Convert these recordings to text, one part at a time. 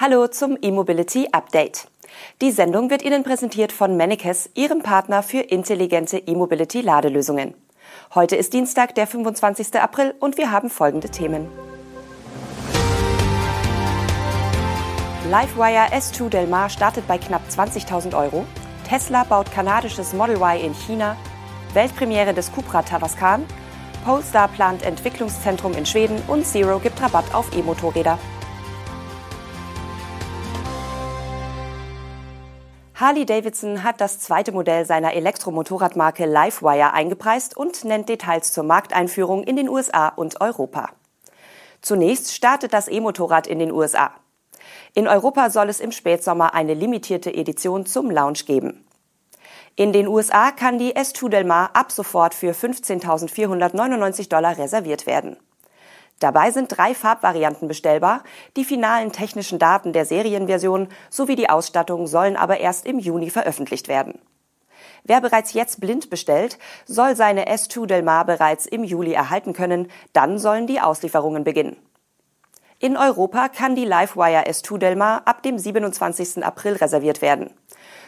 Hallo zum E-Mobility Update. Die Sendung wird Ihnen präsentiert von Mennekes, Ihrem Partner für intelligente E-Mobility Ladelösungen. Heute ist Dienstag, der 25. April und wir haben folgende Themen. Livewire S2 Del Mar startet bei knapp 20.000 Euro. Tesla baut kanadisches Model Y in China. Weltpremiere des Cupra Tavascan. Polestar plant Entwicklungszentrum in Schweden und Zero gibt Rabatt auf E-Motorräder. Harley-Davidson hat das zweite Modell seiner Elektromotorradmarke Livewire eingepreist und nennt Details zur Markteinführung in den USA und Europa. Zunächst startet das E-Motorrad in den USA. In Europa soll es im Spätsommer eine limitierte Edition zum Launch geben. In den USA kann die S2 Del Mar ab sofort für 15.499 Dollar reserviert werden. Dabei sind drei Farbvarianten bestellbar. Die finalen technischen Daten der Serienversion sowie die Ausstattung sollen aber erst im Juni veröffentlicht werden. Wer bereits jetzt blind bestellt, soll seine S2 Del Mar bereits im Juli erhalten können. Dann sollen die Auslieferungen beginnen. In Europa kann die Livewire S2 Del Mar ab dem 27. April reserviert werden.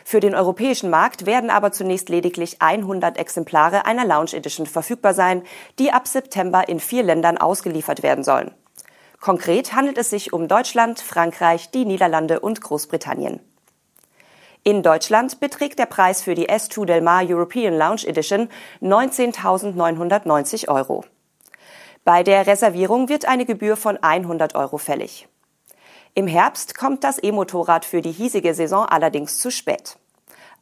Für den europäischen Markt werden aber zunächst lediglich 100 Exemplare einer Lounge Edition verfügbar sein, die ab September in vier Ländern ausgeliefert werden sollen. Konkret handelt es sich um Deutschland, Frankreich, die Niederlande und Großbritannien. In Deutschland beträgt der Preis für die S2 Del Mar European Lounge Edition 19.990 Euro. Bei der Reservierung wird eine Gebühr von 100 Euro fällig. Im Herbst kommt das E-Motorrad für die hiesige Saison allerdings zu spät.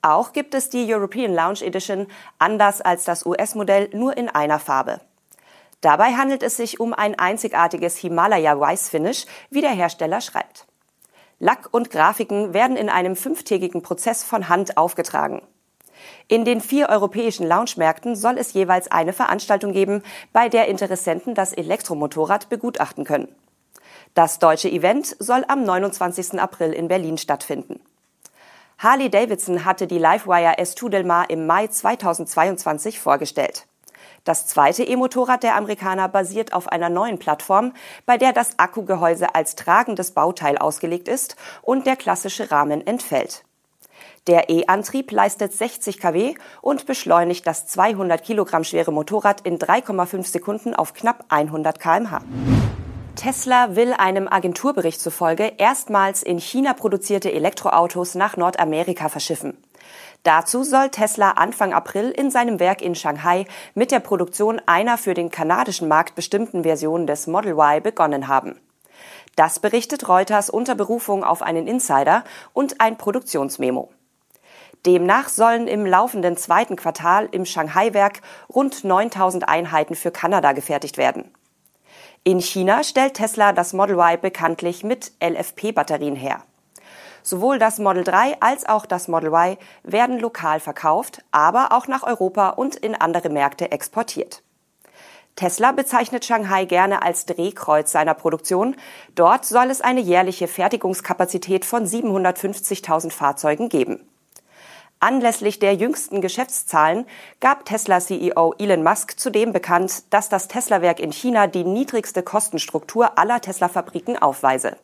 Auch gibt es die European Lounge Edition anders als das US-Modell nur in einer Farbe. Dabei handelt es sich um ein einzigartiges Himalaya Weiß Finish, wie der Hersteller schreibt. Lack und Grafiken werden in einem fünftägigen Prozess von Hand aufgetragen. In den vier europäischen Lounge-Märkten soll es jeweils eine Veranstaltung geben, bei der Interessenten das Elektromotorrad begutachten können. Das deutsche Event soll am 29. April in Berlin stattfinden. Harley Davidson hatte die Livewire S2 Del im Mai 2022 vorgestellt. Das zweite E-Motorrad der Amerikaner basiert auf einer neuen Plattform, bei der das Akkugehäuse als tragendes Bauteil ausgelegt ist und der klassische Rahmen entfällt. Der E-Antrieb leistet 60 kW und beschleunigt das 200 Kilogramm schwere Motorrad in 3,5 Sekunden auf knapp 100 kmh. Tesla will einem Agenturbericht zufolge erstmals in China produzierte Elektroautos nach Nordamerika verschiffen. Dazu soll Tesla Anfang April in seinem Werk in Shanghai mit der Produktion einer für den kanadischen Markt bestimmten Version des Model Y begonnen haben. Das berichtet Reuters unter Berufung auf einen Insider und ein Produktionsmemo. Demnach sollen im laufenden zweiten Quartal im Shanghai-Werk rund 9000 Einheiten für Kanada gefertigt werden. In China stellt Tesla das Model Y bekanntlich mit LFP-Batterien her. Sowohl das Model 3 als auch das Model Y werden lokal verkauft, aber auch nach Europa und in andere Märkte exportiert. Tesla bezeichnet Shanghai gerne als Drehkreuz seiner Produktion. Dort soll es eine jährliche Fertigungskapazität von 750.000 Fahrzeugen geben. Anlässlich der jüngsten Geschäftszahlen gab Tesla-CEO Elon Musk zudem bekannt, dass das Tesla-Werk in China die niedrigste Kostenstruktur aller Tesla-Fabriken aufweise.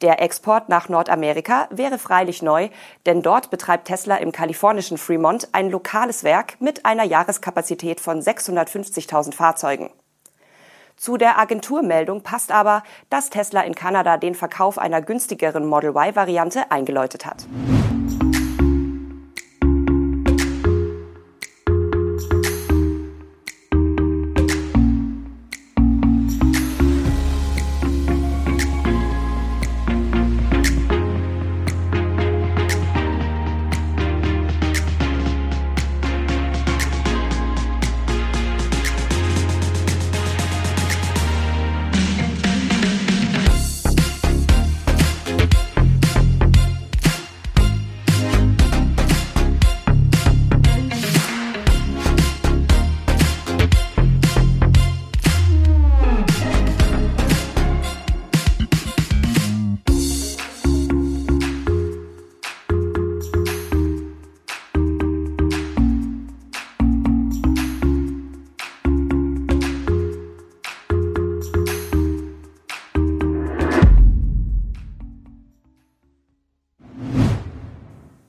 Der Export nach Nordamerika wäre freilich neu, denn dort betreibt Tesla im kalifornischen Fremont ein lokales Werk mit einer Jahreskapazität von 650.000 Fahrzeugen. Zu der Agenturmeldung passt aber, dass Tesla in Kanada den Verkauf einer günstigeren Model Y-Variante eingeläutet hat.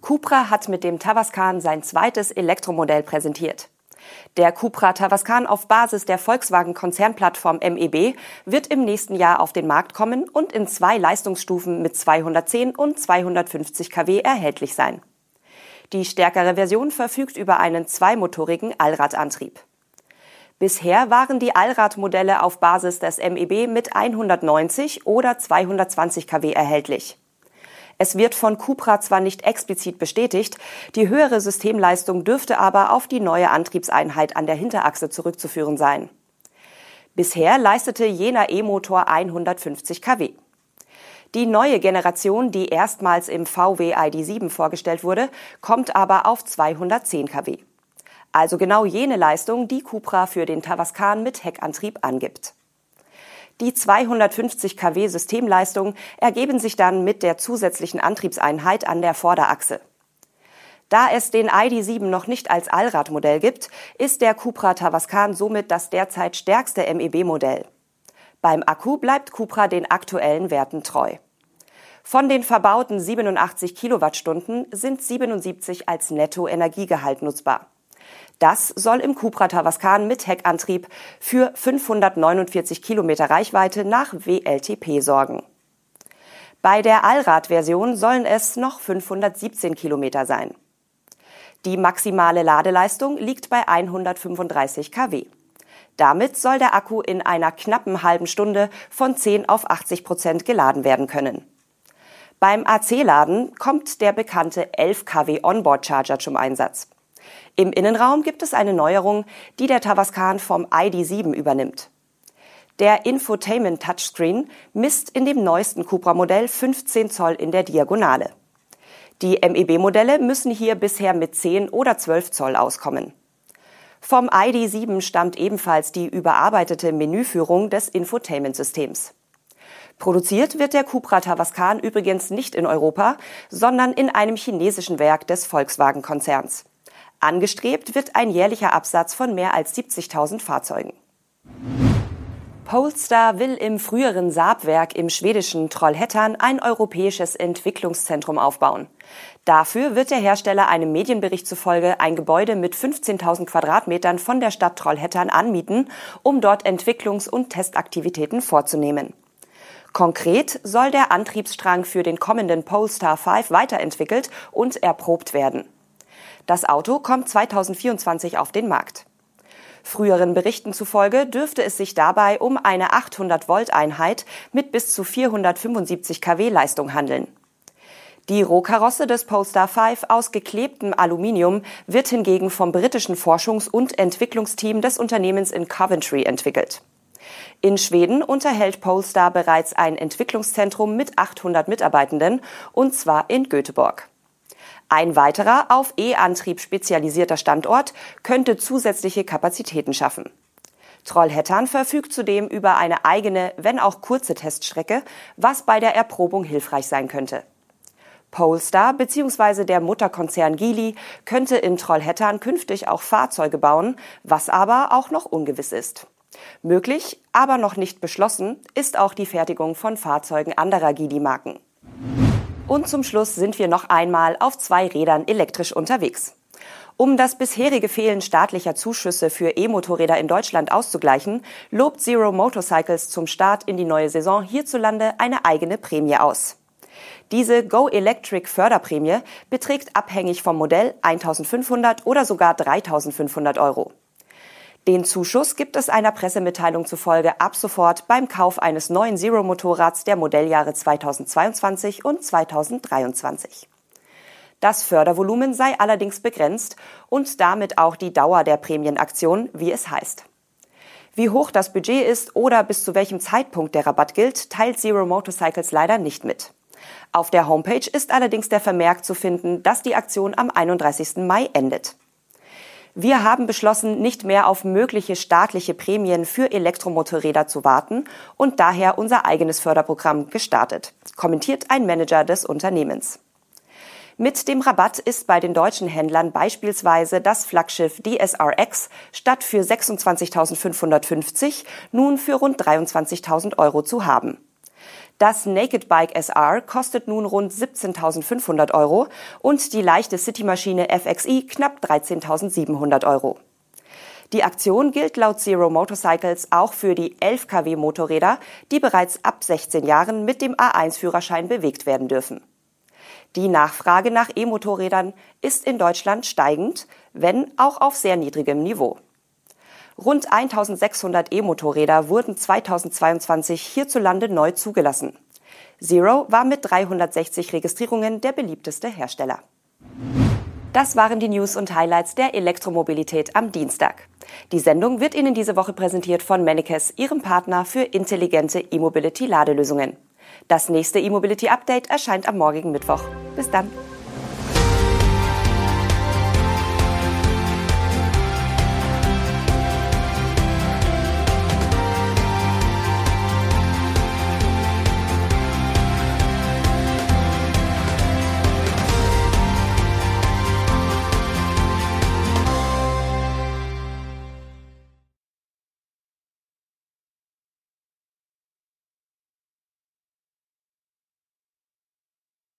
Cupra hat mit dem Tavascan sein zweites Elektromodell präsentiert. Der Cupra Tavascan auf Basis der Volkswagen-Konzernplattform MEB wird im nächsten Jahr auf den Markt kommen und in zwei Leistungsstufen mit 210 und 250 kW erhältlich sein. Die stärkere Version verfügt über einen zweimotorigen Allradantrieb. Bisher waren die Allradmodelle auf Basis des MEB mit 190 oder 220 kW erhältlich. Es wird von Cupra zwar nicht explizit bestätigt, die höhere Systemleistung dürfte aber auf die neue Antriebseinheit an der Hinterachse zurückzuführen sein. Bisher leistete jener E-Motor 150 kW. Die neue Generation, die erstmals im VW ID7 vorgestellt wurde, kommt aber auf 210 kW. Also genau jene Leistung, die Cupra für den Tavascan mit Heckantrieb angibt. Die 250 kW Systemleistung ergeben sich dann mit der zusätzlichen Antriebseinheit an der Vorderachse. Da es den ID7 noch nicht als Allradmodell gibt, ist der Cupra Tavascan somit das derzeit stärkste MEB-Modell. Beim Akku bleibt Cupra den aktuellen Werten treu. Von den verbauten 87 Kilowattstunden sind 77 als Nettoenergiegehalt nutzbar. Das soll im Cupra Tavascan mit Heckantrieb für 549 Kilometer Reichweite nach WLTP sorgen. Bei der Allradversion sollen es noch 517 Kilometer sein. Die maximale Ladeleistung liegt bei 135 kW. Damit soll der Akku in einer knappen halben Stunde von 10 auf 80 Prozent geladen werden können. Beim AC-Laden kommt der bekannte 11 kW Onboard Charger zum Einsatz. Im Innenraum gibt es eine Neuerung, die der Tavascan vom ID7 übernimmt. Der Infotainment Touchscreen misst in dem neuesten Cupra-Modell 15 Zoll in der Diagonale. Die MEB-Modelle müssen hier bisher mit 10 oder 12 Zoll auskommen. Vom ID7 stammt ebenfalls die überarbeitete Menüführung des Infotainment-Systems. Produziert wird der Cupra Tavascan übrigens nicht in Europa, sondern in einem chinesischen Werk des Volkswagen-Konzerns. Angestrebt wird ein jährlicher Absatz von mehr als 70.000 Fahrzeugen. Polestar will im früheren Saab-Werk im schwedischen Trollhättan ein europäisches Entwicklungszentrum aufbauen. Dafür wird der Hersteller einem Medienbericht zufolge ein Gebäude mit 15.000 Quadratmetern von der Stadt Trollhättan anmieten, um dort Entwicklungs- und Testaktivitäten vorzunehmen. Konkret soll der Antriebsstrang für den kommenden Polestar 5 weiterentwickelt und erprobt werden. Das Auto kommt 2024 auf den Markt. Früheren Berichten zufolge dürfte es sich dabei um eine 800-Volt-Einheit mit bis zu 475 kW Leistung handeln. Die Rohkarosse des Polestar 5 aus geklebtem Aluminium wird hingegen vom britischen Forschungs- und Entwicklungsteam des Unternehmens in Coventry entwickelt. In Schweden unterhält Polestar bereits ein Entwicklungszentrum mit 800 Mitarbeitenden, und zwar in Göteborg. Ein weiterer auf E-Antrieb spezialisierter Standort könnte zusätzliche Kapazitäten schaffen. Trollhättan verfügt zudem über eine eigene, wenn auch kurze Teststrecke, was bei der Erprobung hilfreich sein könnte. Polestar bzw. der Mutterkonzern Geely könnte in Trollhättan künftig auch Fahrzeuge bauen, was aber auch noch ungewiss ist. Möglich, aber noch nicht beschlossen, ist auch die Fertigung von Fahrzeugen anderer Geely-Marken. Und zum Schluss sind wir noch einmal auf zwei Rädern elektrisch unterwegs. Um das bisherige Fehlen staatlicher Zuschüsse für E-Motorräder in Deutschland auszugleichen, lobt Zero Motorcycles zum Start in die neue Saison hierzulande eine eigene Prämie aus. Diese Go Electric Förderprämie beträgt abhängig vom Modell 1500 oder sogar 3500 Euro. Den Zuschuss gibt es einer Pressemitteilung zufolge ab sofort beim Kauf eines neuen Zero-Motorrads der Modelljahre 2022 und 2023. Das Fördervolumen sei allerdings begrenzt und damit auch die Dauer der Prämienaktion, wie es heißt. Wie hoch das Budget ist oder bis zu welchem Zeitpunkt der Rabatt gilt, teilt Zero Motorcycles leider nicht mit. Auf der Homepage ist allerdings der Vermerk zu finden, dass die Aktion am 31. Mai endet. Wir haben beschlossen, nicht mehr auf mögliche staatliche Prämien für Elektromotorräder zu warten und daher unser eigenes Förderprogramm gestartet, kommentiert ein Manager des Unternehmens. Mit dem Rabatt ist bei den deutschen Händlern beispielsweise das Flaggschiff DSRX statt für 26.550 nun für rund 23.000 Euro zu haben. Das Naked Bike SR kostet nun rund 17.500 Euro und die leichte City-Maschine FXI knapp 13.700 Euro. Die Aktion gilt laut Zero Motorcycles auch für die 11 kW Motorräder, die bereits ab 16 Jahren mit dem A1-Führerschein bewegt werden dürfen. Die Nachfrage nach E-Motorrädern ist in Deutschland steigend, wenn auch auf sehr niedrigem Niveau. Rund 1600 E-Motorräder wurden 2022 hierzulande neu zugelassen. Zero war mit 360 Registrierungen der beliebteste Hersteller. Das waren die News und Highlights der Elektromobilität am Dienstag. Die Sendung wird Ihnen diese Woche präsentiert von Mennekes, Ihrem Partner für intelligente E-Mobility-Ladelösungen. Das nächste E-Mobility-Update erscheint am morgigen Mittwoch. Bis dann.